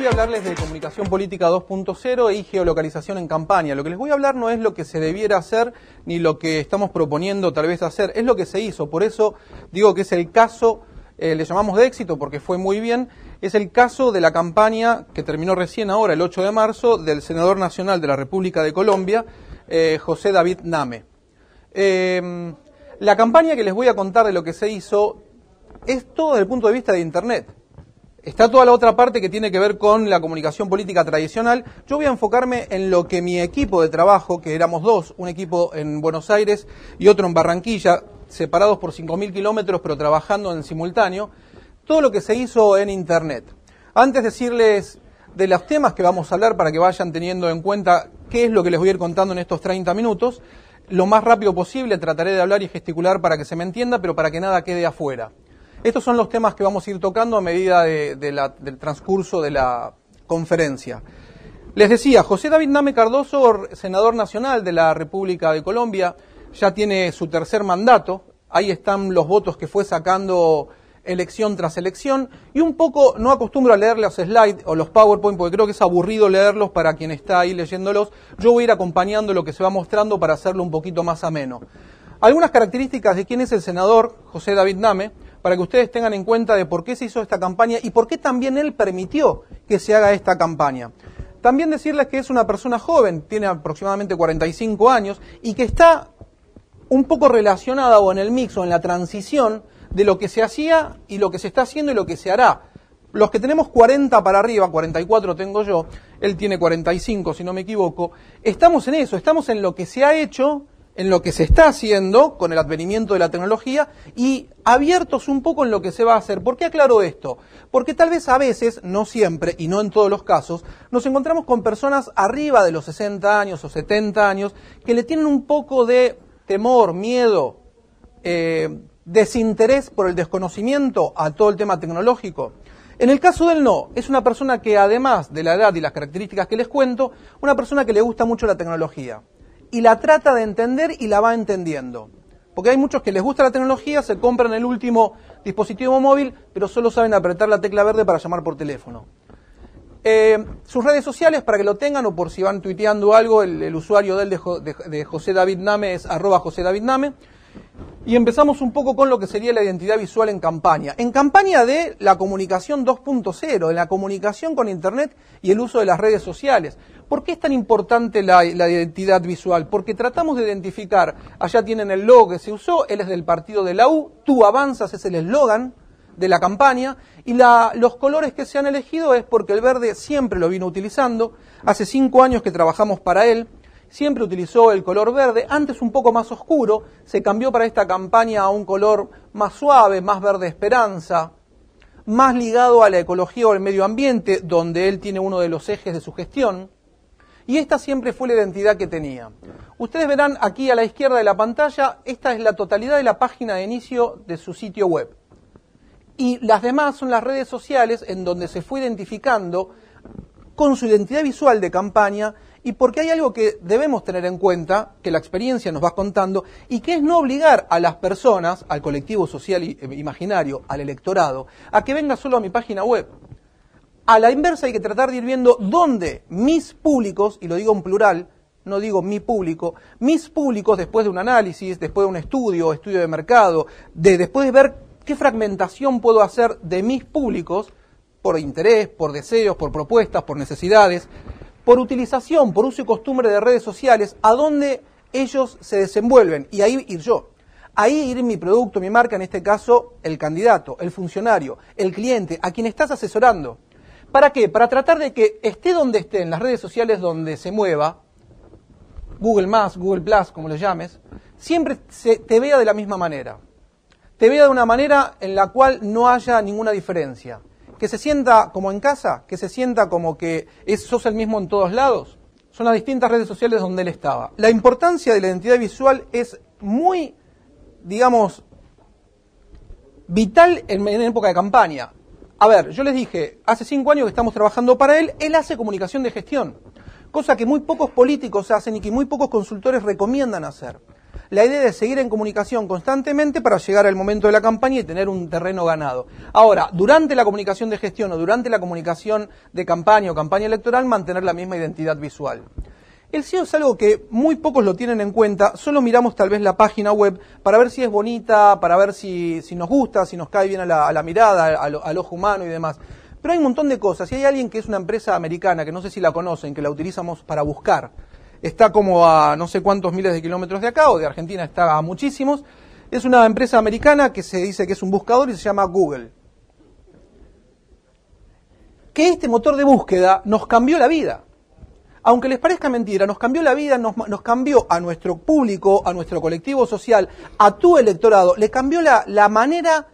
voy a hablarles de comunicación política 2.0 y geolocalización en campaña. Lo que les voy a hablar no es lo que se debiera hacer ni lo que estamos proponiendo tal vez hacer, es lo que se hizo. Por eso digo que es el caso, eh, le llamamos de éxito porque fue muy bien, es el caso de la campaña que terminó recién ahora, el 8 de marzo, del senador nacional de la República de Colombia, eh, José David Name. Eh, la campaña que les voy a contar de lo que se hizo es todo desde el punto de vista de Internet. Está toda la otra parte que tiene que ver con la comunicación política tradicional. Yo voy a enfocarme en lo que mi equipo de trabajo, que éramos dos, un equipo en Buenos Aires y otro en Barranquilla, separados por 5.000 kilómetros pero trabajando en simultáneo, todo lo que se hizo en Internet. Antes de decirles de los temas que vamos a hablar para que vayan teniendo en cuenta qué es lo que les voy a ir contando en estos 30 minutos, lo más rápido posible trataré de hablar y gesticular para que se me entienda, pero para que nada quede afuera. Estos son los temas que vamos a ir tocando a medida del transcurso de la conferencia. Les decía, José David Name Cardoso, senador nacional de la República de Colombia, ya tiene su tercer mandato. Ahí están los votos que fue sacando elección tras elección. Y un poco, no acostumbro a leer los slides o los PowerPoint porque creo que es aburrido leerlos para quien está ahí leyéndolos. Yo voy a ir acompañando lo que se va mostrando para hacerlo un poquito más ameno. Algunas características de quién es el senador José David Name para que ustedes tengan en cuenta de por qué se hizo esta campaña y por qué también él permitió que se haga esta campaña. También decirles que es una persona joven, tiene aproximadamente 45 años y que está un poco relacionada o en el mix o en la transición de lo que se hacía y lo que se está haciendo y lo que se hará. Los que tenemos 40 para arriba, 44 tengo yo, él tiene 45 si no me equivoco, estamos en eso, estamos en lo que se ha hecho en lo que se está haciendo con el advenimiento de la tecnología y abiertos un poco en lo que se va a hacer. ¿Por qué aclaro esto? Porque tal vez a veces, no siempre y no en todos los casos, nos encontramos con personas arriba de los 60 años o 70 años que le tienen un poco de temor, miedo, eh, desinterés por el desconocimiento a todo el tema tecnológico. En el caso del no, es una persona que además de la edad y las características que les cuento, una persona que le gusta mucho la tecnología y la trata de entender y la va entendiendo. Porque hay muchos que les gusta la tecnología, se compran el último dispositivo móvil, pero solo saben apretar la tecla verde para llamar por teléfono. Eh, sus redes sociales, para que lo tengan, o por si van tuiteando algo, el, usuario de, de, de, José David Name es arroba José David Name. Y empezamos un poco con lo que sería la identidad visual en campaña. En campaña de la comunicación 2.0, en la comunicación con Internet y el uso de las redes sociales. ¿Por qué es tan importante la, identidad visual? Porque tratamos de identificar, allá tienen el logo que se usó, él es del partido de la U, tú avanzas es el eslogan de la campaña, y los colores que se han elegido es porque el verde siempre lo vino utilizando, hace cinco años que trabajamos para él, siempre utilizó el color verde, antes un poco más oscuro, se cambió para esta campaña a un color más suave, más verde esperanza, más ligado a la ecología o al medio ambiente, donde él tiene uno de los ejes de su gestión. Y esta siempre fue la identidad que tenía. Ustedes verán aquí a la izquierda de la pantalla, esta es la totalidad de la página de inicio de su sitio web. Y las demás son las redes sociales en donde se fue identificando con su identidad visual de campaña y porque hay algo que debemos tener en cuenta, que la experiencia nos va contando, y que es no obligar a las personas, al colectivo social eh, imaginario, al electorado, a que venga solo a mi página web. A la inversa hay que tratar de ir viendo dónde mis públicos, y lo digo en plural, no digo mi público, mis públicos después de un análisis, después de un estudio, estudio de mercado, de después de ver qué fragmentación puedo hacer de mis públicos por interés, por deseos, por propuestas, por necesidades, por utilización, por uso y costumbre de redes sociales, a dónde ellos se desenvuelven y ahí ir yo. Ahí ir mi producto, mi marca, en este caso el candidato, el funcionario, el cliente, a quien estás asesorando. ¿Para qué? Para tratar de que esté donde esté, en las redes sociales donde se mueva, Google Más, Google como le llames, siempre se, te vea de la misma manera. Te vea de una manera en la cual no haya ninguna diferencia. Que se sienta como en casa, que se sienta como que es, sos el mismo en todos lados. Son las distintas redes sociales donde él estaba. La importancia de la identidad visual es muy, digamos, vital en época de campaña. A ver, yo les dije, hace cinco años que estamos trabajando para él, él hace comunicación de gestión, cosa que muy pocos políticos hacen y que muy pocos consultores recomiendan hacer. la idea es seguir en comunicación constantemente para llegar al momento de la campaña y tener un terreno ganado. Ahora, durante la comunicación de gestión o durante la comunicación de campaña o campaña electoral, mantener la misma identidad visual. El SEO es algo que muy pocos lo tienen en cuenta, solo miramos tal vez la página web para ver si es bonita, para ver si, nos gusta, si nos cae bien a la, mirada, al ojo humano y demás. Pero hay un montón de cosas. Si hay alguien que es una empresa americana, que no sé si la conocen, que la utilizamos para buscar, está como a no sé cuántos miles de kilómetros de acá, o de Argentina está a muchísimos, es una empresa americana que se dice que es un buscador y se llama Google. Que este motor de búsqueda nos cambió la vida. Aunque les parezca mentira, nos cambió la vida, nos, cambió a nuestro público, a nuestro colectivo social, a tu electorado, le cambió la, manera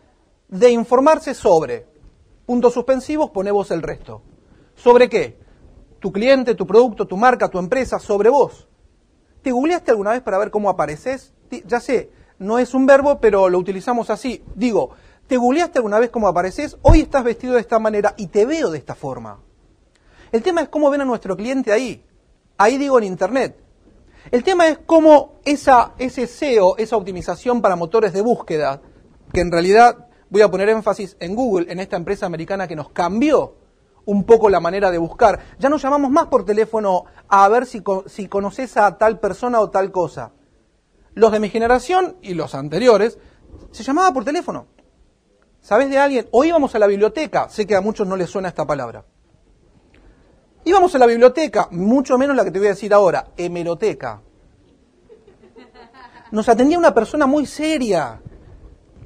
de informarse sobre Puntos suspensivos, pone vos el resto. ¿Sobre qué? Tu cliente, tu producto, tu marca, tu empresa, sobre vos. ¿Te googleaste alguna vez para ver cómo apareces? Ya sé, no es un verbo, pero lo utilizamos así. Digo, ¿te googleaste alguna vez cómo apareces? Hoy estás vestido de esta manera y te veo de esta forma. El tema es cómo ven a nuestro cliente ahí. Ahí digo en Internet. El tema es cómo esa, ese SEO, esa optimización para motores de búsqueda, que en realidad voy a poner énfasis en Google, en esta empresa americana que nos cambió un poco la manera de buscar. Ya no llamamos más por teléfono a ver si, si conoces a tal persona o tal cosa. Los de mi generación y los anteriores se llamaba por teléfono. ¿Sabes de alguien? O íbamos a la biblioteca, sé que a muchos no les suena esta palabra. Íbamos a la biblioteca, mucho menos la que te voy a decir ahora, hemeroteca. Nos atendía una persona muy seria,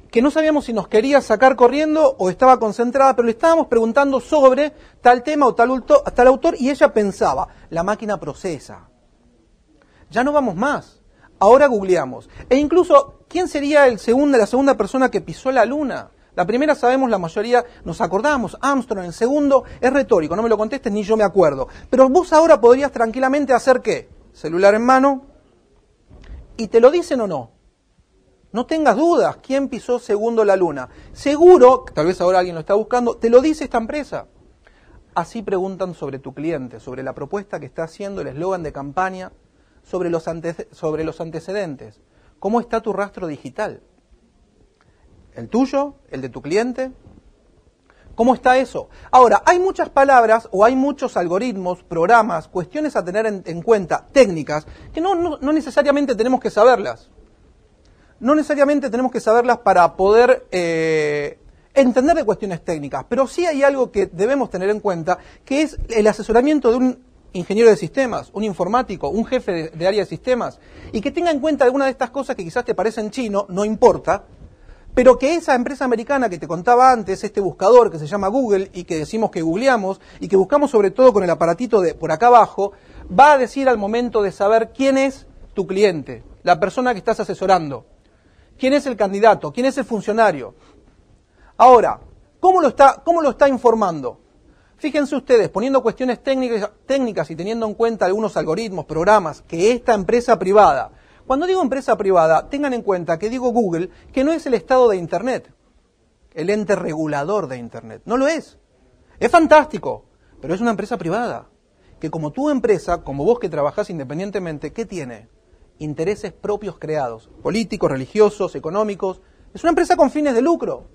que no sabíamos si nos quería sacar corriendo o estaba concentrada, pero le estábamos preguntando sobre tal tema o tal, tal autor y ella pensaba, la máquina procesa. Ya no vamos más. Ahora googleamos. E incluso, ¿quién sería el segundo, la segunda persona que pisó la luna? La primera sabemos, la mayoría nos acordamos, Armstrong, el segundo es retórico, no me lo contestes ni yo me acuerdo. Pero vos ahora podrías tranquilamente hacer qué? Celular en mano, y te lo dicen o no. No tengas dudas, ¿quién pisó segundo la luna? Seguro, tal vez ahora alguien lo está buscando, te lo dice esta empresa. Así preguntan sobre tu cliente, sobre la propuesta que está haciendo, el eslogan de campaña, sobre los, sobre los antecedentes. ¿Cómo está tu rastro digital? ¿El tuyo? ¿El de tu cliente? ¿Cómo está eso? Ahora, hay muchas palabras o hay muchos algoritmos, programas, cuestiones a tener en, cuenta, técnicas, que no necesariamente tenemos que saberlas no necesariamente tenemos que saberlas para poder eh, entender de cuestiones técnicas, pero sí hay algo que debemos tener en cuenta, que es el asesoramiento de un ingeniero de sistemas, un informático, un jefe de, área de sistemas, y que tenga en cuenta alguna de estas cosas que quizás te parecen chino, no importa, pero que esa empresa americana que te contaba antes, este buscador que se llama Google y que decimos que googleamos y que buscamos sobre todo con el aparatito de por acá abajo, va a decir al momento de saber quién es tu cliente, la persona que estás asesorando quién es el candidato, quién es el funcionario. Ahora, ¿cómo lo está, cómo lo está informando? Fíjense ustedes, poniendo cuestiones técnicas, técnicas y teniendo en cuenta algunos algoritmos, programas, que esta empresa privada, cuando digo empresa privada, tengan en cuenta que digo Google, que no es el estado de Internet, el ente regulador de Internet. No lo es. Es fantástico, pero es una empresa privada. Que como tu empresa, como vos que trabajás independientemente, ¿qué tiene? intereses propios creados, políticos, religiosos, económicos. Es una empresa con fines de lucro.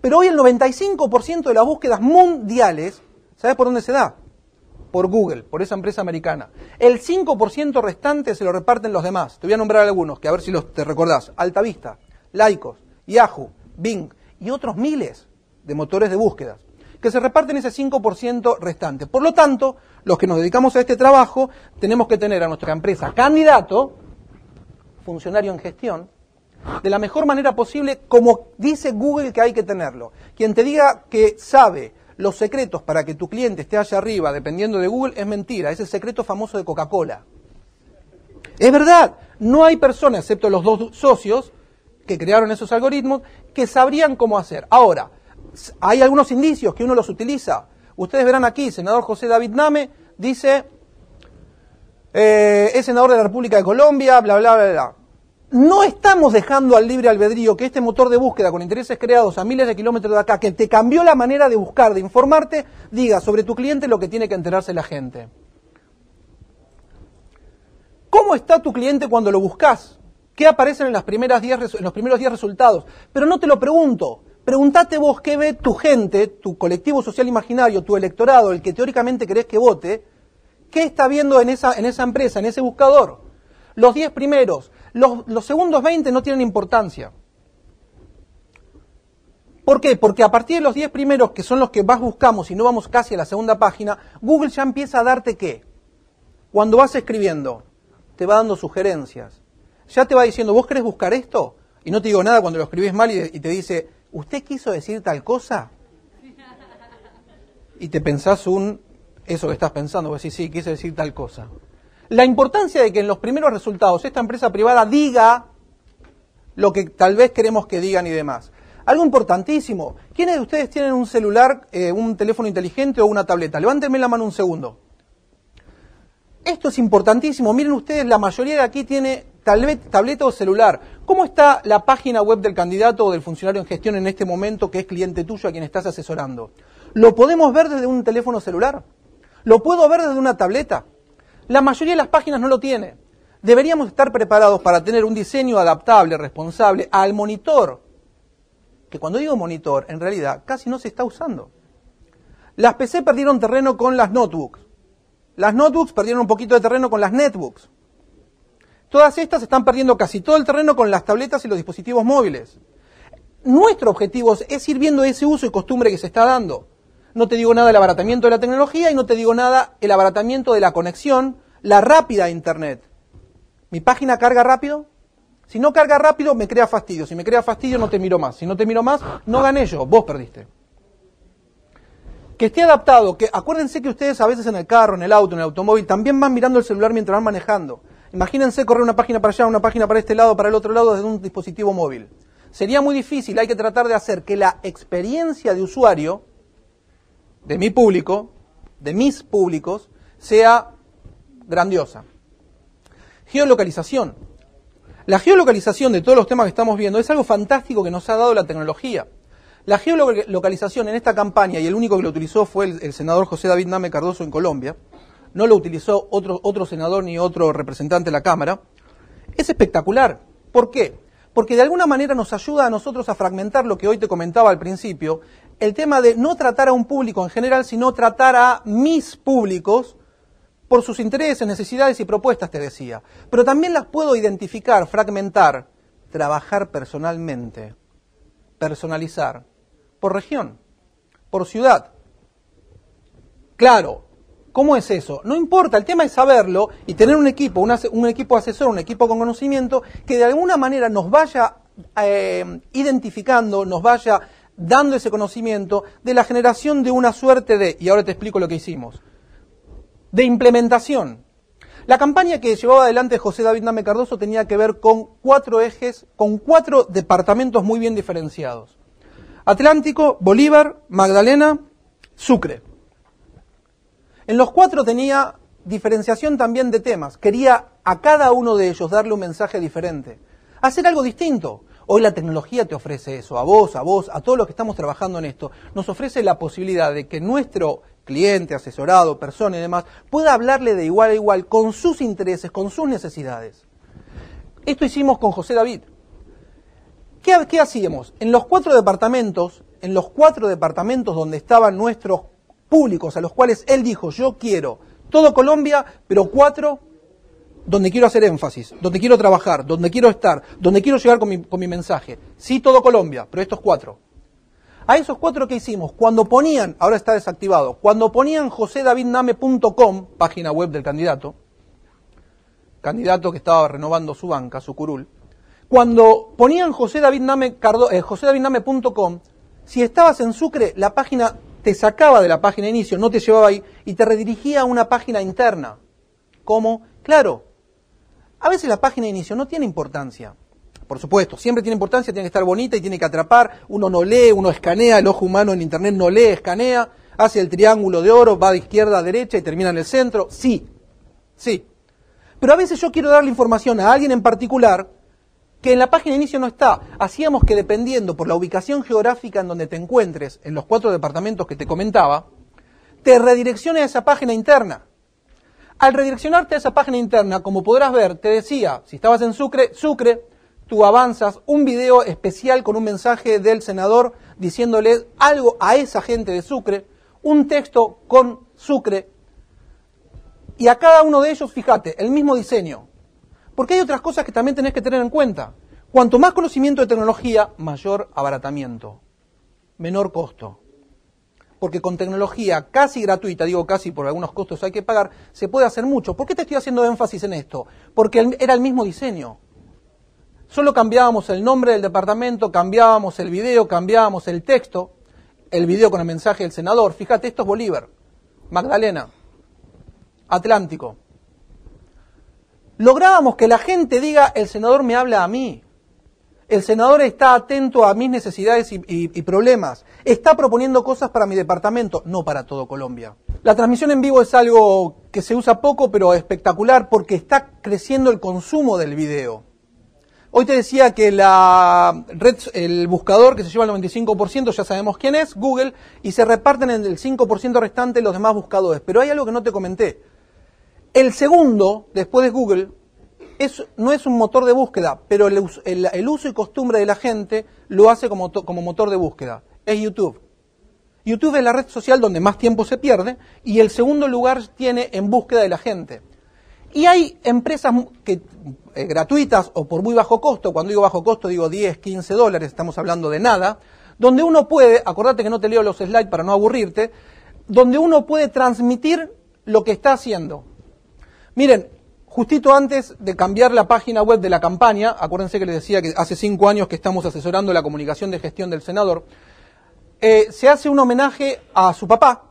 Pero hoy el 95% de las búsquedas mundiales, ¿sabes por dónde se da? Por Google, por esa empresa americana. El 5% restante se lo reparten los demás. Te voy a nombrar algunos, que a ver si los te recordás. Altavista, Lycos, Yahoo, Bing y otros miles de motores de búsquedas que se reparten ese 5% restante. Por lo tanto, los que nos dedicamos a este trabajo, tenemos que tener a nuestra empresa candidato funcionario en gestión, de la mejor manera posible, como dice Google que hay que tenerlo. Quien te diga que sabe los secretos para que tu cliente esté allá arriba, dependiendo de Google, es mentira. Es el secreto famoso de Coca-Cola. Es verdad, no hay persona, excepto los dos socios que crearon esos algoritmos, que sabrían cómo hacer. Ahora, hay algunos indicios que uno los utiliza. Ustedes verán aquí, senador José David Name dice, eh, es senador de la República de Colombia, bla, bla, bla, bla. No estamos dejando al libre albedrío que este motor de búsqueda con intereses creados a miles de kilómetros de acá, que te cambió la manera de buscar, de informarte, diga sobre tu cliente lo que tiene que enterarse la gente. ¿Cómo está tu cliente cuando lo buscas? ¿Qué aparecen en, las primeras en los primeros 10 resultados? Pero no te lo pregunto. Pregúntate vos qué ve tu gente, tu colectivo social imaginario, tu electorado, el que teóricamente querés que vote, qué está viendo en esa, en esa empresa, en ese buscador. Los 10 primeros, los, segundos 20 no tienen importancia. ¿Por qué? Porque a partir de los 10 primeros, que son los que más buscamos y no vamos casi a la segunda página, Google ya empieza a darte qué. Cuando vas escribiendo, te va dando sugerencias. Ya te va diciendo, ¿vos querés buscar esto? Y no te digo nada cuando lo escribís mal y, te dice, ¿usted quiso decir tal cosa? Y te pensás un, eso que estás pensando, vos decís, sí, quise decir tal cosa. La importancia de que en los primeros resultados esta empresa privada diga lo que tal vez queremos que digan y demás. Algo importantísimo. ¿Quiénes de ustedes tienen un celular, eh, un teléfono inteligente o una tableta? Levántenme la mano un segundo. Esto es importantísimo. Miren ustedes, la mayoría de aquí tiene tableta o celular. ¿Cómo está la página web del candidato o del funcionario en gestión en este momento que es cliente tuyo a quien estás asesorando? ¿Lo podemos ver desde un teléfono celular? ¿Lo puedo ver desde una tableta? La mayoría de las páginas no lo tiene. Deberíamos estar preparados para tener un diseño adaptable, responsable, al monitor que cuando digo monitor, en realidad casi no se está usando. Las PC perdieron terreno con las notebooks. Las notebooks perdieron un poquito de terreno con las netbooks. Todas estas están perdiendo casi todo el terreno con las tabletas y los dispositivos móviles. Nuestro objetivo es ir viendo ese uso y costumbre que se está dando. No te digo nada del abaratamiento de la tecnología y no te digo nada el abaratamiento de la conexión, la rápida Internet. ¿Mi página carga rápido? Si no carga rápido, me crea fastidio. Si me crea fastidio, no te miro más. Si no te miro más, no gané yo, vos perdiste. Que esté adaptado, que acuérdense que ustedes a veces en el carro, en el auto, en el automóvil, también van mirando el celular mientras van manejando. Imagínense correr una página para allá, una página para este lado, para el otro lado desde un dispositivo móvil. Sería muy difícil, hay que tratar de hacer que la experiencia de usuario, de mi público, de mis públicos, sea grandiosa. Geolocalización. La geolocalización de todos los temas que estamos viendo es algo fantástico que nos ha dado la tecnología. La geolocalización en esta campaña, y el único que lo utilizó fue el, senador José David Name Cardoso en Colombia, no lo utilizó otro, otro senador ni otro representante de la Cámara, es espectacular. ¿Por qué? Porque de alguna manera nos ayuda a nosotros a fragmentar lo que hoy te comentaba al principio, el tema de no tratar a un público en general, sino tratar a mis públicos por sus intereses, necesidades y propuestas, te decía. Pero también las puedo identificar, fragmentar, trabajar personalmente, personalizar, por región, por ciudad. Claro, ¿cómo es eso? No importa, el tema es saberlo y tener un equipo, un, equipo asesor, un equipo con conocimiento que de alguna manera nos vaya eh, identificando, nos vaya dando ese conocimiento de la generación de una suerte de, y ahora te explico lo que hicimos, de implementación. La campaña que llevaba adelante José David Name Cardoso tenía que ver con cuatro ejes, con cuatro departamentos muy bien diferenciados. Atlántico, Bolívar, Magdalena, Sucre. En los cuatro tenía diferenciación también de temas. Quería a cada uno de ellos darle un mensaje diferente. Hacer algo distinto. Hoy la tecnología te ofrece eso, a vos, a vos, a todos los que estamos trabajando en esto. Nos ofrece la posibilidad de que nuestro cliente, asesorado, persona y demás, pueda hablarle de igual a igual con sus intereses, con sus necesidades. Esto hicimos con José David. ¿Qué, ¿Qué, hacíamos? En los cuatro departamentos, en los cuatro departamentos donde estaban nuestros públicos, a los cuales él dijo, yo quiero todo Colombia, pero cuatro donde quiero hacer énfasis, donde quiero trabajar, donde quiero estar, donde quiero llegar con mi, con mi mensaje. Sí, todo Colombia, pero estos cuatro. A esos cuatro que hicimos, cuando ponían, ahora está desactivado, cuando ponían josedavidname.com, página web del candidato, candidato que estaba renovando su banca, su curul, cuando ponían josedavidname.com, eh, si estabas en Sucre, la página te sacaba de la página de inicio, no te llevaba ahí, y te redirigía a una página interna. ¿Cómo? Claro, a veces la página de inicio no tiene importancia. Por supuesto, siempre tiene importancia, tiene que estar bonita y tiene que atrapar. Uno no lee, uno escanea, el ojo humano en Internet no lee, escanea, hace el triángulo de oro, va de izquierda a derecha y termina en el centro. Sí, sí. Pero a veces yo quiero darle información a alguien en particular que en la página inicio no está. Hacíamos que dependiendo por la ubicación geográfica en donde te encuentres, en los cuatro departamentos que te comentaba, te redireccione a esa página interna. Al redireccionarte a esa página interna, como podrás ver, te decía, si estabas en Sucre, Sucre, tú avanzas un video especial con un mensaje del senador diciéndole algo a esa gente de Sucre, un texto con Sucre, y a cada uno de ellos, fíjate, el mismo diseño. Porque hay otras cosas que también tenés que tener en cuenta. Cuanto más conocimiento de tecnología, mayor abaratamiento, menor costo. Porque con tecnología casi gratuita, digo casi por algunos costos hay que pagar, se puede hacer mucho. ¿Por qué te estoy haciendo énfasis en esto? Porque era el mismo diseño. Solo cambiábamos el nombre del departamento, cambiábamos el video, cambiábamos el texto, el video con el mensaje del senador. Fíjate, esto es Bolívar, Magdalena, Atlántico. Lográbamos que la gente diga, el senador me habla a mí. El senador está atento a mis necesidades y, problemas. Está proponiendo cosas para mi departamento, no para todo Colombia. La transmisión en vivo es algo que se usa poco, pero espectacular porque está creciendo el consumo del video. Hoy te decía que la red, el buscador que se lleva el 95%, ya sabemos quién es, Google, y se reparten en el 5% restante los demás buscadores. Pero hay algo que no te comenté. El segundo, después de Google, no es un motor de búsqueda, pero el, uso y costumbre de la gente lo hace como, motor de búsqueda. Es YouTube. YouTube es la red social donde más tiempo se pierde y el segundo lugar tiene en búsqueda de la gente. Y hay empresas eh, gratuitas o por muy bajo costo, cuando digo bajo costo digo 10, 15 dólares, estamos hablando de nada, donde uno puede, acordate que no te leo los slides para no aburrirte, donde uno puede transmitir lo que está haciendo. Miren, Justito antes de cambiar la página web de la campaña, acuérdense que les decía que hace cinco años que estamos asesorando la comunicación de gestión del senador, eh, se hace un homenaje a su papá,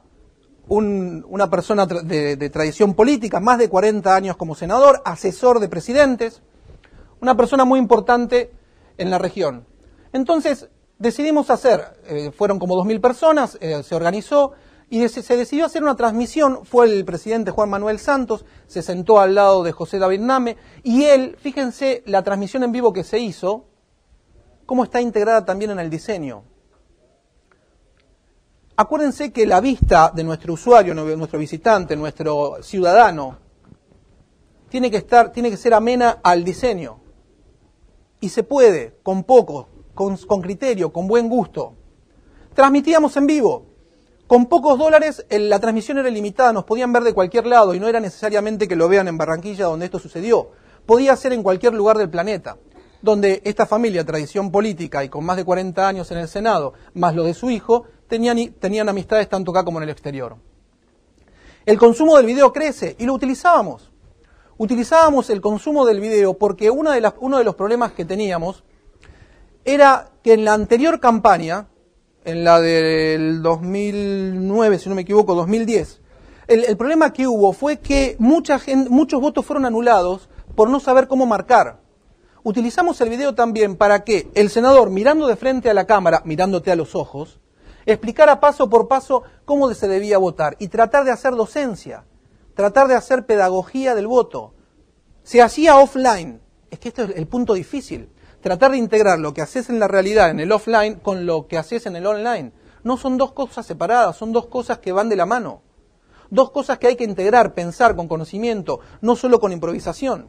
una persona de, tradición política, más de 40 años como senador, asesor de presidentes, una persona muy importante en la región. Entonces decidimos hacer, eh, fueron como 2.000 personas, eh, se organizó, y se decidió hacer una transmisión, fue el presidente Juan Manuel Santos, se sentó al lado de José David Name, y él, fíjense la transmisión en vivo que se hizo, cómo está integrada también en el diseño. Acuérdense que la vista de nuestro usuario, nuestro visitante, nuestro ciudadano, tiene que estar, tiene que ser amena al diseño. Y se puede, con poco, con, con criterio, con buen gusto. Transmitíamos en vivo, con pocos dólares la transmisión era limitada, nos podían ver de cualquier lado y no era necesariamente que lo vean en Barranquilla donde esto sucedió. Podía ser en cualquier lugar del planeta, donde esta familia, tradición política y con más de 40 años en el Senado, más lo de su hijo, tenían, tenían amistades tanto acá como en el exterior. El consumo del video crece y lo utilizábamos. Utilizábamos el consumo del video porque uno de los problemas que teníamos era que en la anterior campaña, en la del 2009, si no me equivoco, 2010. El, problema que hubo fue que mucha gente, muchos votos fueron anulados por no saber cómo marcar. Utilizamos el video también para que el senador, mirando de frente a la cámara, mirándote a los ojos, explicara paso por paso cómo se debía votar y tratar de hacer docencia, tratar de hacer pedagogía del voto. Se hacía offline. Es que este es el punto difícil tratar de integrar lo que haces en la realidad, en el offline, con lo que haces en el online. No son dos cosas separadas, son dos cosas que van de la mano. Dos cosas que hay que integrar, pensar con conocimiento, no solo con improvisación.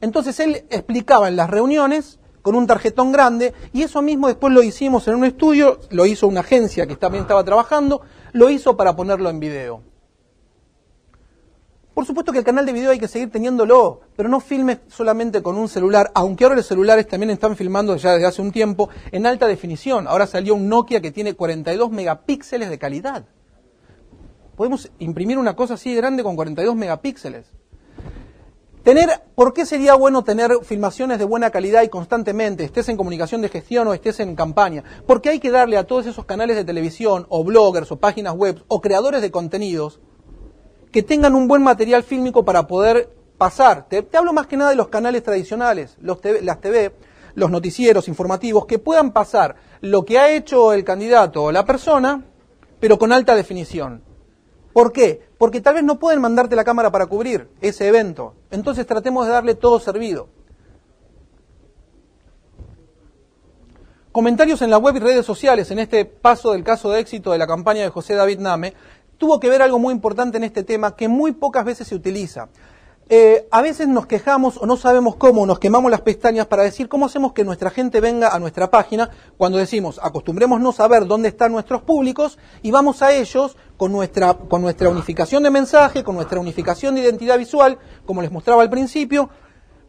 Entonces él explicaba en las reuniones con un tarjetón grande y eso mismo después lo hicimos en un estudio, lo hizo una agencia que también estaba trabajando, lo hizo para ponerlo en video. Por supuesto que el canal de video hay que seguir teniéndolo, pero no filmes solamente con un celular, aunque ahora los celulares también están filmando ya desde hace un tiempo en alta definición. Ahora salió un Nokia que tiene 42 megapíxeles de calidad. Podemos imprimir una cosa así grande con 42 megapíxeles. Tener, ¿Por qué sería bueno tener filmaciones de buena calidad y constantemente, estés en comunicación de gestión o estés en campaña? Porque hay que darle a todos esos canales de televisión o bloggers o páginas web o creadores de contenidos que tengan un buen material fílmico para poder pasar. Te, hablo más que nada de los canales tradicionales, los las TV, los noticieros informativos, que puedan pasar lo que ha hecho el candidato o la persona, pero con alta definición. ¿Por qué? Porque tal vez no pueden mandarte la cámara para cubrir ese evento. Entonces tratemos de darle todo servido. Comentarios en la web y redes sociales en este paso del caso de éxito de la campaña de José David Name tuvo que ver algo muy importante en este tema que muy pocas veces se utiliza. Eh, a veces nos quejamos o no sabemos cómo, nos quemamos las pestañas para decir cómo hacemos que nuestra gente venga a nuestra página cuando decimos acostumbremos no saber dónde están nuestros públicos y vamos a ellos con nuestra, con nuestra unificación de mensaje, con nuestra unificación de identidad visual, como les mostraba al principio,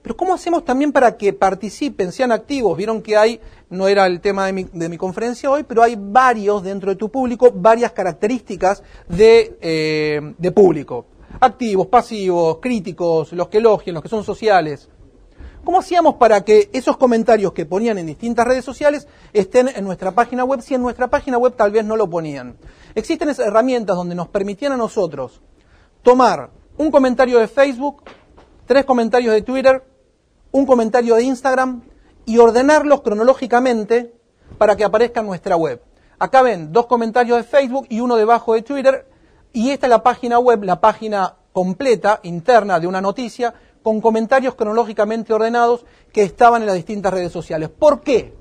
pero ¿cómo hacemos también para que participen, sean activos? Vieron que hay, no era el tema de mi, de mi conferencia hoy, pero hay varios dentro de tu público, varias características de, eh, de público. Activos, pasivos, críticos, los que elogian, los que son sociales. ¿Cómo hacíamos para que esos comentarios que ponían en distintas redes sociales estén en nuestra página web si en nuestra página web tal vez no lo ponían? Existen esas herramientas donde nos permitían a nosotros tomar un comentario de Facebook, tres comentarios de Twitter, un comentario de Instagram y ordenarlos cronológicamente para que aparezca en nuestra web. Acá ven dos comentarios de Facebook y uno debajo de Twitter y esta es la página web, la página completa, interna de una noticia, con comentarios cronológicamente ordenados que estaban en las distintas redes sociales. ¿Por qué?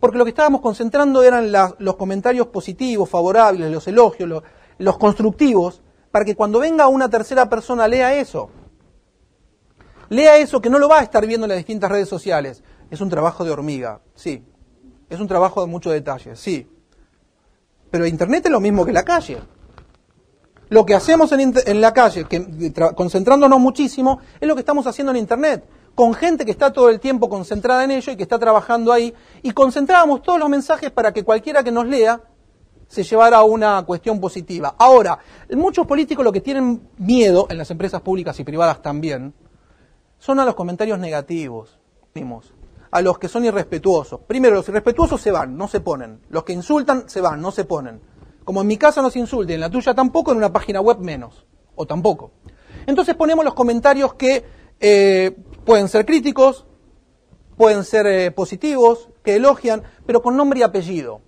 Porque lo que estábamos concentrando eran los comentarios positivos, favorables, los elogios, los, los constructivos, para que cuando venga una tercera persona lea eso Lea eso que no lo va a estar viendo en las distintas redes sociales. Es un trabajo de hormiga, sí. Es un trabajo de mucho detalle, sí. Pero Internet es lo mismo que la calle. Lo que hacemos en, la calle, concentrándonos muchísimo, es lo que estamos haciendo en Internet. Con gente que está todo el tiempo concentrada en ello y que está trabajando ahí. Y concentrábamos todos los mensajes para que cualquiera que nos lea se llevara a una cuestión positiva. Ahora, muchos políticos lo que tienen miedo, en las empresas públicas y privadas también, son a los comentarios negativos, a los que son irrespetuosos. Primero, los irrespetuosos se van, no se ponen. Los que insultan se van, no se ponen. Como en mi casa no se insulten, en la tuya tampoco, en una página web menos, o tampoco. Entonces ponemos los comentarios que eh, pueden ser críticos, pueden ser eh, positivos, que elogian, pero con nombre y apellido.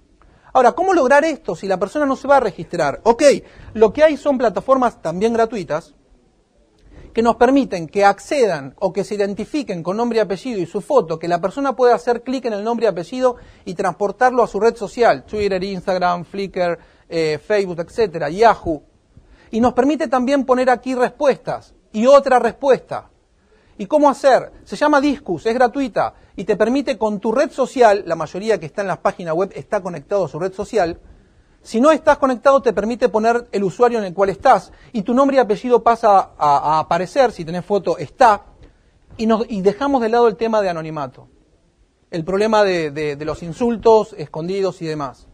Ahora, ¿cómo lograr esto si la persona no se va a registrar? Ok, lo que hay son plataformas también gratuitas, que nos permiten que accedan o que se identifiquen con nombre y apellido y su foto, que la persona pueda hacer clic en el nombre y apellido y transportarlo a su red social, Twitter, Instagram, Flickr, eh, Facebook, etcétera, Yahoo. Y nos permite también poner aquí respuestas y otra respuesta. ¿Y cómo hacer? Se llama Discus, es gratuita y te permite con tu red social, la mayoría que está en las páginas web está conectado a su red social, si no estás conectado, te permite poner el usuario en el cual estás y tu nombre y apellido pasa a, aparecer, si tenés foto, está, y, nos, y, dejamos de lado el tema de anonimato, el problema de, los insultos escondidos y demás.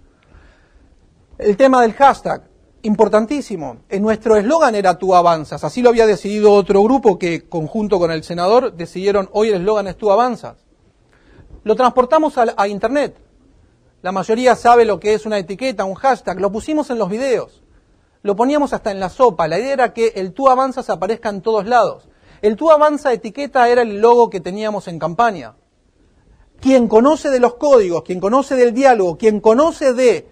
El tema del hashtag, importantísimo. En nuestro eslogan era tú avanzas, así lo había decidido otro grupo que, conjunto con el senador, decidieron hoy el eslogan es tú avanzas. Lo transportamos a Internet la mayoría sabe lo que es una etiqueta, un hashtag. Lo pusimos en los videos. Lo poníamos hasta en la sopa. La idea era que el tú avanzas aparezca en todos lados. El tú avanza etiqueta era el logo que teníamos en campaña. Quien conoce de los códigos, quien conoce del diálogo, quien conoce de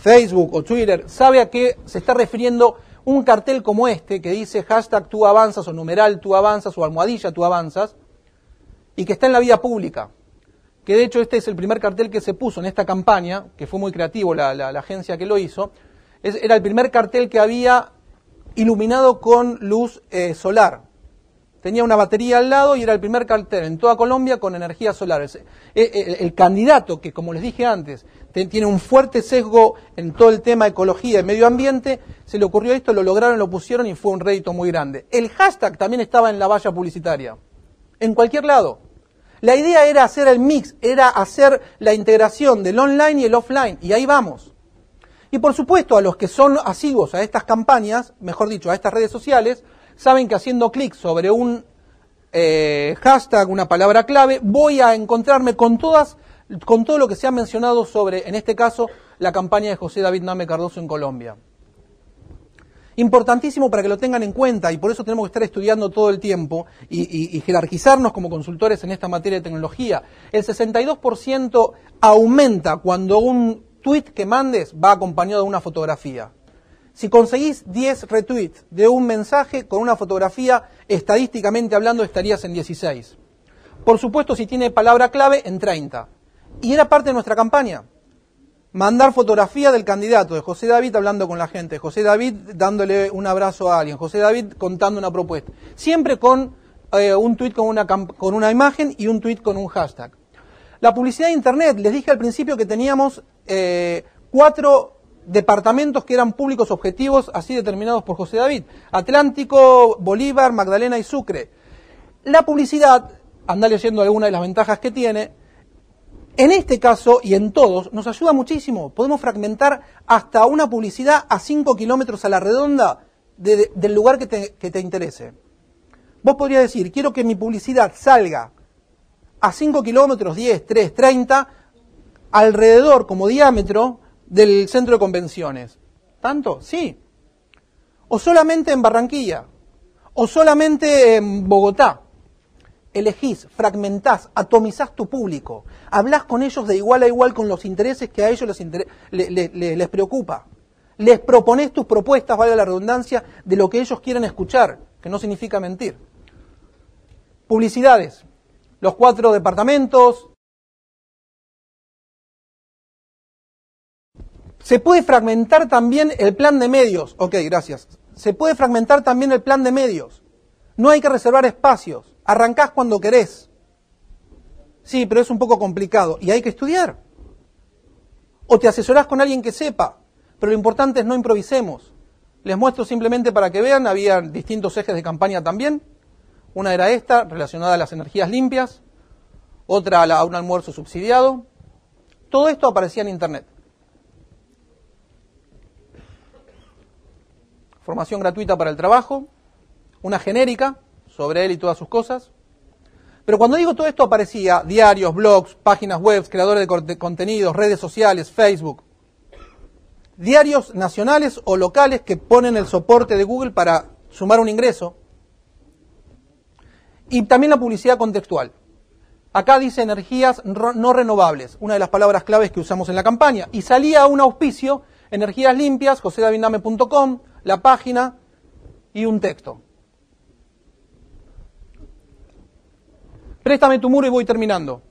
Facebook o Twitter, sabe a qué se está refiriendo un cartel como este que dice hashtag tú avanzas o numeral tú avanzas o almohadilla tú avanzas y que está en la vía pública que de hecho este es el primer cartel que se puso en esta campaña, que fue muy creativo la, agencia que lo hizo, era el primer cartel que había iluminado con luz eh, solar. Tenía una batería al lado y era el primer cartel en toda Colombia con energía solar. Eh, el, candidato que, como les dije antes, tiene un fuerte sesgo en todo el tema ecología y medio ambiente, se le ocurrió esto, lo lograron, lo pusieron y fue un rédito muy grande. El hashtag también estaba en la valla publicitaria, en cualquier lado. La idea era hacer el mix, era hacer la integración del online y el offline, y ahí vamos. Y por supuesto, a los que son asiduos a estas campañas, mejor dicho, a estas redes sociales, saben que haciendo clic sobre un eh, hashtag, una palabra clave, voy a encontrarme con todas, con todo lo que se ha mencionado sobre, en este caso, la campaña de José David Name Cardoso en Colombia. Importantísimo para que lo tengan en cuenta y por eso tenemos que estar estudiando todo el tiempo y, jerarquizarnos como consultores en esta materia de tecnología. El 62% aumenta cuando un tweet que mandes va acompañado de una fotografía. Si conseguís 10 retweets de un mensaje con una fotografía, estadísticamente hablando estarías en 16. Por supuesto, si tiene palabra clave, en 30. Y era parte de nuestra campaña. Mandar fotografía del candidato, de José David hablando con la gente, José David dándole un abrazo a alguien, José David contando una propuesta. Siempre con eh, un tweet con una, con una imagen y un tweet con un hashtag. La publicidad de Internet, les dije al principio que teníamos eh, cuatro departamentos que eran públicos objetivos, así determinados por José David. Atlántico, Bolívar, Magdalena y Sucre. La publicidad, anda leyendo alguna de las ventajas que tiene, en este caso y en todos nos ayuda muchísimo. Podemos fragmentar hasta una publicidad a 5 kilómetros a la redonda del lugar que te, que te interese. Vos podrías decir, quiero que mi publicidad salga a 5 kilómetros, 10, 3, 30, alrededor como diámetro del centro de convenciones. ¿Tanto? Sí. O solamente en Barranquilla. O solamente en Bogotá. Elegís, fragmentás, atomizás tu público. Hablas con ellos de igual a igual con los intereses que a ellos les, les preocupa. Les propones tus propuestas, valga la redundancia, de lo que ellos quieren escuchar, que no significa mentir. Publicidades. Los cuatro departamentos, Se puede fragmentar también el plan de medios. Ok, gracias. Se puede fragmentar también el plan de medios. No hay que reservar espacios. Arrancás cuando querés. Sí, pero es un poco complicado. Y hay que estudiar. O te asesorás con alguien que sepa. Pero lo importante es no improvisemos. Les muestro simplemente para que vean, había distintos ejes de campaña también. Una era esta, relacionada a las energías limpias. Otra a un almuerzo subsidiado. Todo esto aparecía en Internet. formación gratuita para el trabajo, una genérica sobre él y todas sus cosas. Pero cuando digo todo esto aparecía diarios, blogs, páginas web, creadores de contenidos, redes sociales, Facebook. Diarios nacionales o locales que ponen el soporte de Google para sumar un ingreso. Y también la publicidad contextual. Acá dice energías no renovables, una de las palabras claves que usamos en la campaña. Y salía un auspicio, energías limpias, josedaviname.com, la página y un texto. Préstame tu muro y voy terminando.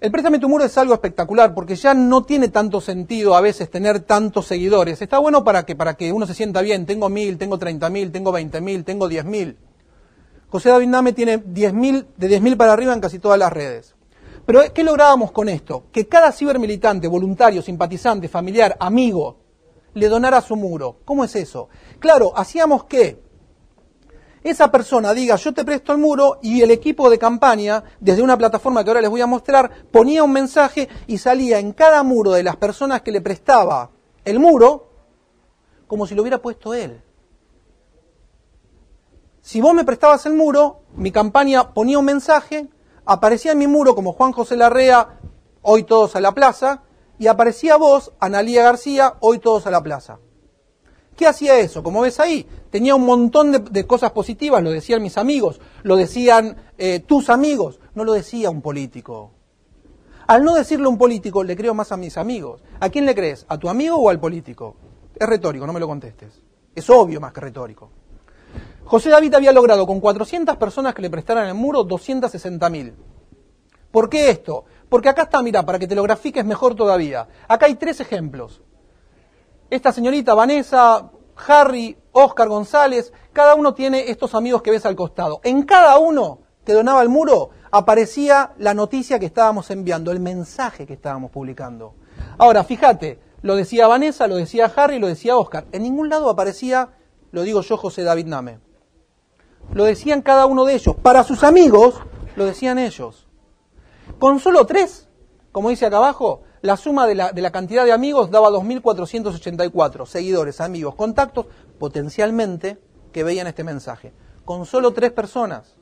El préstame tu muro es algo espectacular porque ya no tiene tanto sentido a veces tener tantos seguidores. Está bueno para que, para que uno se sienta bien. Tengo mil, tengo treinta mil, tengo veinte mil, tengo diez mil. José David Name tiene diez mil, de diez mil para arriba en casi todas las redes. Pero ¿qué lográbamos con esto? Que cada cibermilitante, voluntario, simpatizante, familiar, amigo, le donara su muro. ¿Cómo es eso? Claro, hacíamos que esa persona diga yo te presto el muro y el equipo de campaña, desde una plataforma que ahora les voy a mostrar, ponía un mensaje y salía en cada muro de las personas que le prestaba el muro como si lo hubiera puesto él. Si vos me prestabas el muro, mi campaña ponía un mensaje, aparecía en mi muro como Juan José Larrea, hoy todos a la plaza, y aparecía vos, Analía García, hoy todos a la plaza. ¿Qué hacía eso? Como ves ahí, tenía un montón de, cosas positivas, lo decían mis amigos, lo decían eh, tus amigos, no lo decía un político. Al no decirlo un político, le creo más a mis amigos. ¿A quién le crees? ¿A tu amigo o al político? Es retórico, no me lo contestes. Es obvio más que retórico. José David había logrado con 400 personas que le prestaran el muro 260.000. ¿Por qué esto? Porque acá está, mira, para que te lo grafiques mejor todavía. Acá hay tres ejemplos. Esta señorita, Vanessa, Harry, Oscar González, cada uno tiene estos amigos que ves al costado. En cada uno que donaba el muro aparecía la noticia que estábamos enviando, el mensaje que estábamos publicando. Ahora, fíjate, lo decía Vanessa, lo decía Harry, lo decía Oscar. En ningún lado aparecía, lo digo yo, José David Name. Lo decían cada uno de ellos. Para sus amigos, lo decían ellos. Con solo tres, como dice acá abajo, la suma de la, cantidad de amigos daba 2.484 seguidores, amigos, contactos, potencialmente, que veían este mensaje. Con solo tres personas.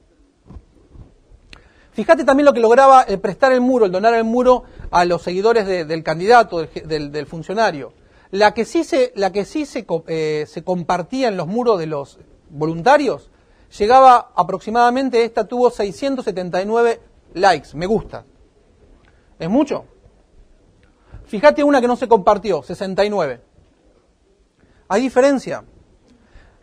Fíjate también lo que lograba el prestar el muro, el donar el muro a los seguidores del candidato, del, funcionario. La que sí, se, la que sí se, eh, se compartía en los muros de los voluntarios llegaba aproximadamente, esta tuvo 679 likes, me gusta. ¿Es mucho? Fíjate una que no se compartió, 69. Hay diferencia.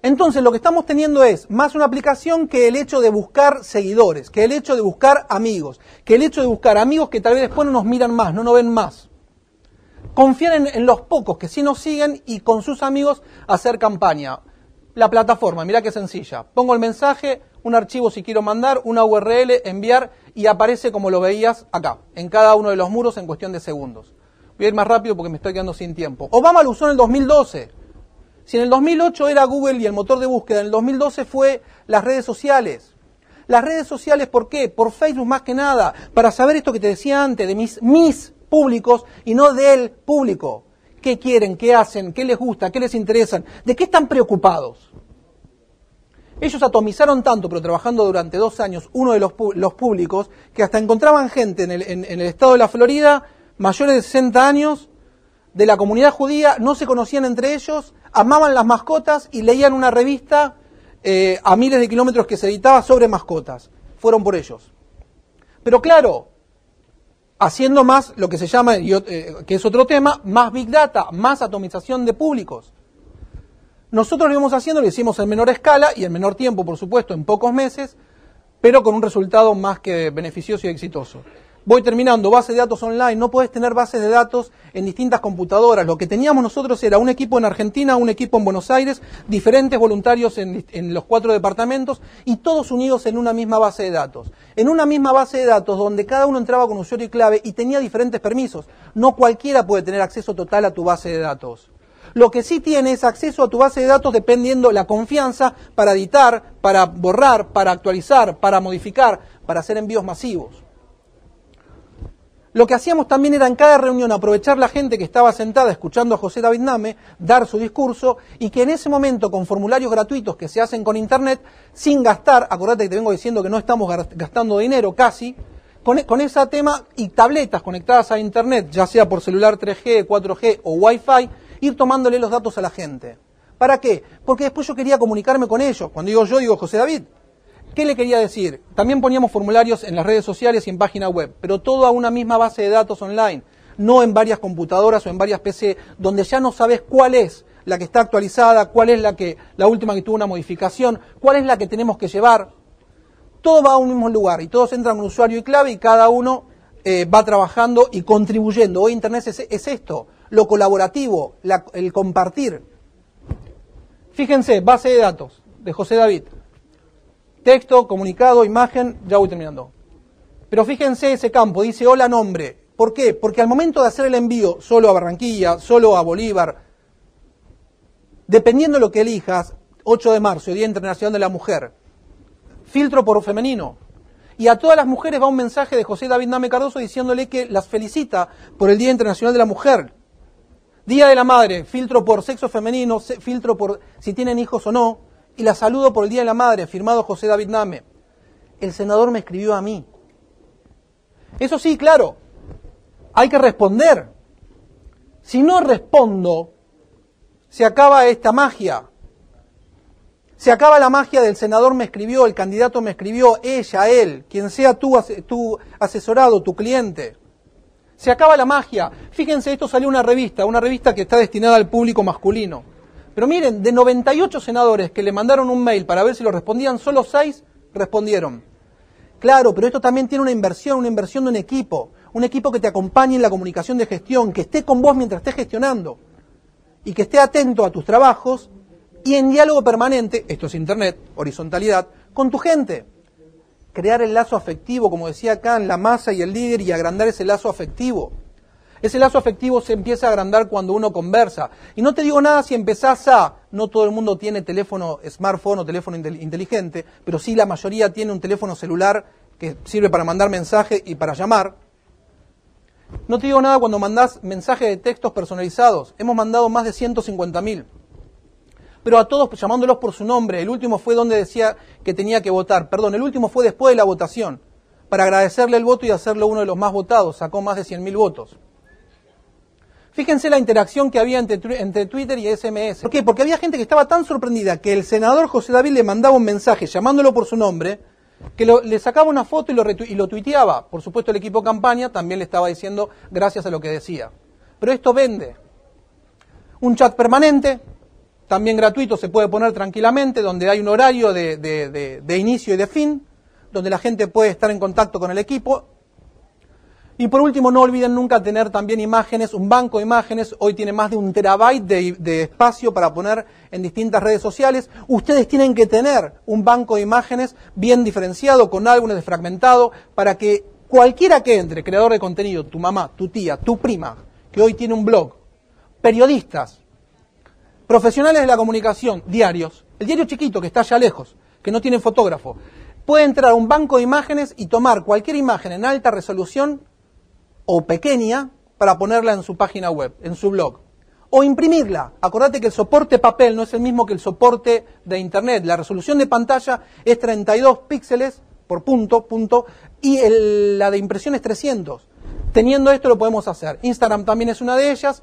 Entonces lo que estamos teniendo es más una aplicación que el hecho de buscar seguidores, que el hecho de buscar amigos, que el hecho de buscar amigos que tal vez después no nos miran más, no nos ven más. Confiar en, los pocos que sí nos siguen y con sus amigos hacer campaña. La plataforma, mirá qué sencilla. Pongo el mensaje, un archivo si quiero mandar, una URL, enviar y aparece como lo veías acá, en cada uno de los muros en cuestión de segundos. Voy a ir más rápido porque me estoy quedando sin tiempo. Obama lo usó en el 2012. Si en el 2008 era Google y el motor de búsqueda, en el 2012 fue las redes sociales. Las redes sociales, ¿por qué? Por Facebook más que nada, para saber esto que te decía antes, de mis, mis públicos y no del público. ¿Qué quieren? ¿Qué hacen? ¿Qué les gusta? ¿Qué les interesan? ¿De qué están preocupados? Ellos atomizaron tanto, pero trabajando durante dos años, uno de los, los públicos, que hasta encontraban gente en el, en el estado de la Florida mayores de 60 años de la comunidad judía, no se conocían entre ellos, amaban las mascotas y leían una revista eh, a miles de kilómetros que se editaba sobre mascotas. Fueron por ellos. Pero claro, haciendo más lo que se llama, eh, que es otro tema, más Big Data, más atomización de públicos. Nosotros lo íbamos haciendo, lo hicimos en menor escala y en menor tiempo, por supuesto, en pocos meses, pero con un resultado más que beneficioso y exitoso. Voy terminando, base de datos online, no puedes tener bases de datos en distintas computadoras. Lo que teníamos nosotros era un equipo en Argentina, un equipo en Buenos Aires, diferentes voluntarios en, los cuatro departamentos y todos unidos en una misma base de datos. En una misma base de datos donde cada uno entraba con usuario y clave y tenía diferentes permisos. No cualquiera puede tener acceso total a tu base de datos. Lo que sí tiene es acceso a tu base de datos dependiendo la confianza para editar, para borrar, para actualizar, para modificar, para hacer envíos masivos. Lo que hacíamos también era en cada reunión aprovechar la gente que estaba sentada escuchando a José David Name, dar su discurso y que en ese momento con formularios gratuitos que se hacen con Internet, sin gastar, acordate que te vengo diciendo que no estamos gastando dinero casi, con, con ese tema y tabletas conectadas a Internet, ya sea por celular 3G, 4G o Wi-Fi, ir tomándole los datos a la gente. ¿Para qué? Porque después yo quería comunicarme con ellos. Cuando digo yo, digo José David. ¿Qué le quería decir? También poníamos formularios en las redes sociales y en página web, pero todo a una misma base de datos online, no en varias computadoras o en varias PC, donde ya no sabes cuál es la que está actualizada, cuál es la que la última que tuvo una modificación, cuál es la que tenemos que llevar. Todo va a un mismo lugar y todos entran con usuario y clave y cada uno eh, va trabajando y contribuyendo. Hoy Internet es, esto, lo colaborativo, el compartir. Fíjense, base de datos de José David. Texto, comunicado, imagen, ya voy terminando. Pero fíjense ese campo, dice hola nombre. ¿Por qué? Porque al momento de hacer el envío solo a Barranquilla, solo a Bolívar, dependiendo de lo que elijas, 8 de marzo, Día Internacional de la Mujer, filtro por femenino. Y a todas las mujeres va un mensaje de José David Name Cardoso diciéndole que las felicita por el Día Internacional de la Mujer. Día de la Madre, filtro por sexo femenino, filtro por si tienen hijos o no y la saludo por el Día de la Madre, firmado José David Name. El senador me escribió a mí. Eso sí, claro, hay que responder. Si no respondo, se acaba esta magia. Se acaba la magia del senador me escribió, el candidato me escribió, ella, él, quien sea tu, tu asesorado, tu cliente. Se acaba la magia. Fíjense, esto salió una revista, una revista que está destinada al público masculino. Pero miren, de 98 senadores que le mandaron un mail para ver si lo respondían, solo 6 respondieron. Claro, pero esto también tiene una inversión, una inversión de un equipo, un equipo que te acompañe en la comunicación de gestión, que esté con vos mientras estés gestionando y que esté atento a tus trabajos y en diálogo permanente, esto es Internet, horizontalidad, con tu gente. Crear el lazo afectivo, como decía Kant, la masa y el líder y agrandar ese lazo afectivo. Ese lazo afectivo se empieza a agrandar cuando uno conversa. Y no te digo nada si empezás a, no todo el mundo tiene teléfono smartphone o teléfono inteligente, pero sí la mayoría tiene un teléfono celular que sirve para mandar mensaje y para llamar. No te digo nada cuando mandás mensajes de textos personalizados. Hemos mandado más de 150.000. Pero a todos llamándolos por su nombre. El último fue donde decía que tenía que votar. Perdón, el último fue después de la votación. Para agradecerle el voto y hacerlo uno de los más votados. Sacó más de 100.000 votos. Fíjense la interacción que había entre, Twitter y SMS. ¿Por qué? Porque había gente que estaba tan sorprendida que el senador José David le mandaba un mensaje llamándolo por su nombre, que le sacaba una foto y lo, tuiteaba. Por supuesto, el equipo campaña también le estaba diciendo gracias a lo que decía. Pero esto vende. Un chat permanente, también gratuito, se puede poner tranquilamente, donde hay un horario de inicio y de fin, donde la gente puede estar en contacto con el equipo Y por último, no olviden nunca tener también imágenes, un banco de imágenes. Hoy tiene más de un terabyte de, espacio para poner en distintas redes sociales. Ustedes tienen que tener un banco de imágenes bien diferenciado, con álbumes desfragmentado, para que cualquiera que entre, creador de contenido, tu mamá, tu tía, tu prima, que hoy tiene un blog, periodistas, profesionales de la comunicación, diarios, el diario chiquito que está allá lejos, que no tiene fotógrafo, puede entrar a un banco de imágenes y tomar cualquier imagen en alta resolución o pequeña para ponerla en su página web, en su blog. O imprimirla. Acordate que el soporte papel no es el mismo que el soporte de Internet. La resolución de pantalla es 32 píxeles por punto, punto, y la de impresión es 300. Teniendo esto lo podemos hacer. Instagram también es una de ellas.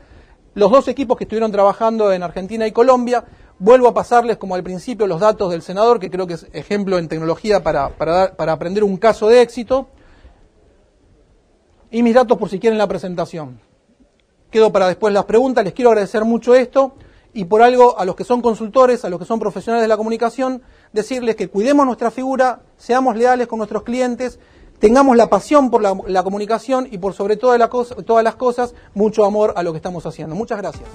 Los dos equipos que estuvieron trabajando en Argentina y Colombia. Vuelvo a pasarles, como al principio, los datos del senador, que creo que es ejemplo en tecnología para, para, para aprender un caso de éxito y mis datos por si quieren la presentación. Quedo para después las preguntas, les quiero agradecer mucho esto y por algo a los que son consultores, a los que son profesionales de la comunicación, decirles que cuidemos nuestra figura, seamos leales con nuestros clientes, tengamos la pasión por la, comunicación y por sobre todas las cosas, mucho amor a lo que estamos haciendo. Muchas gracias.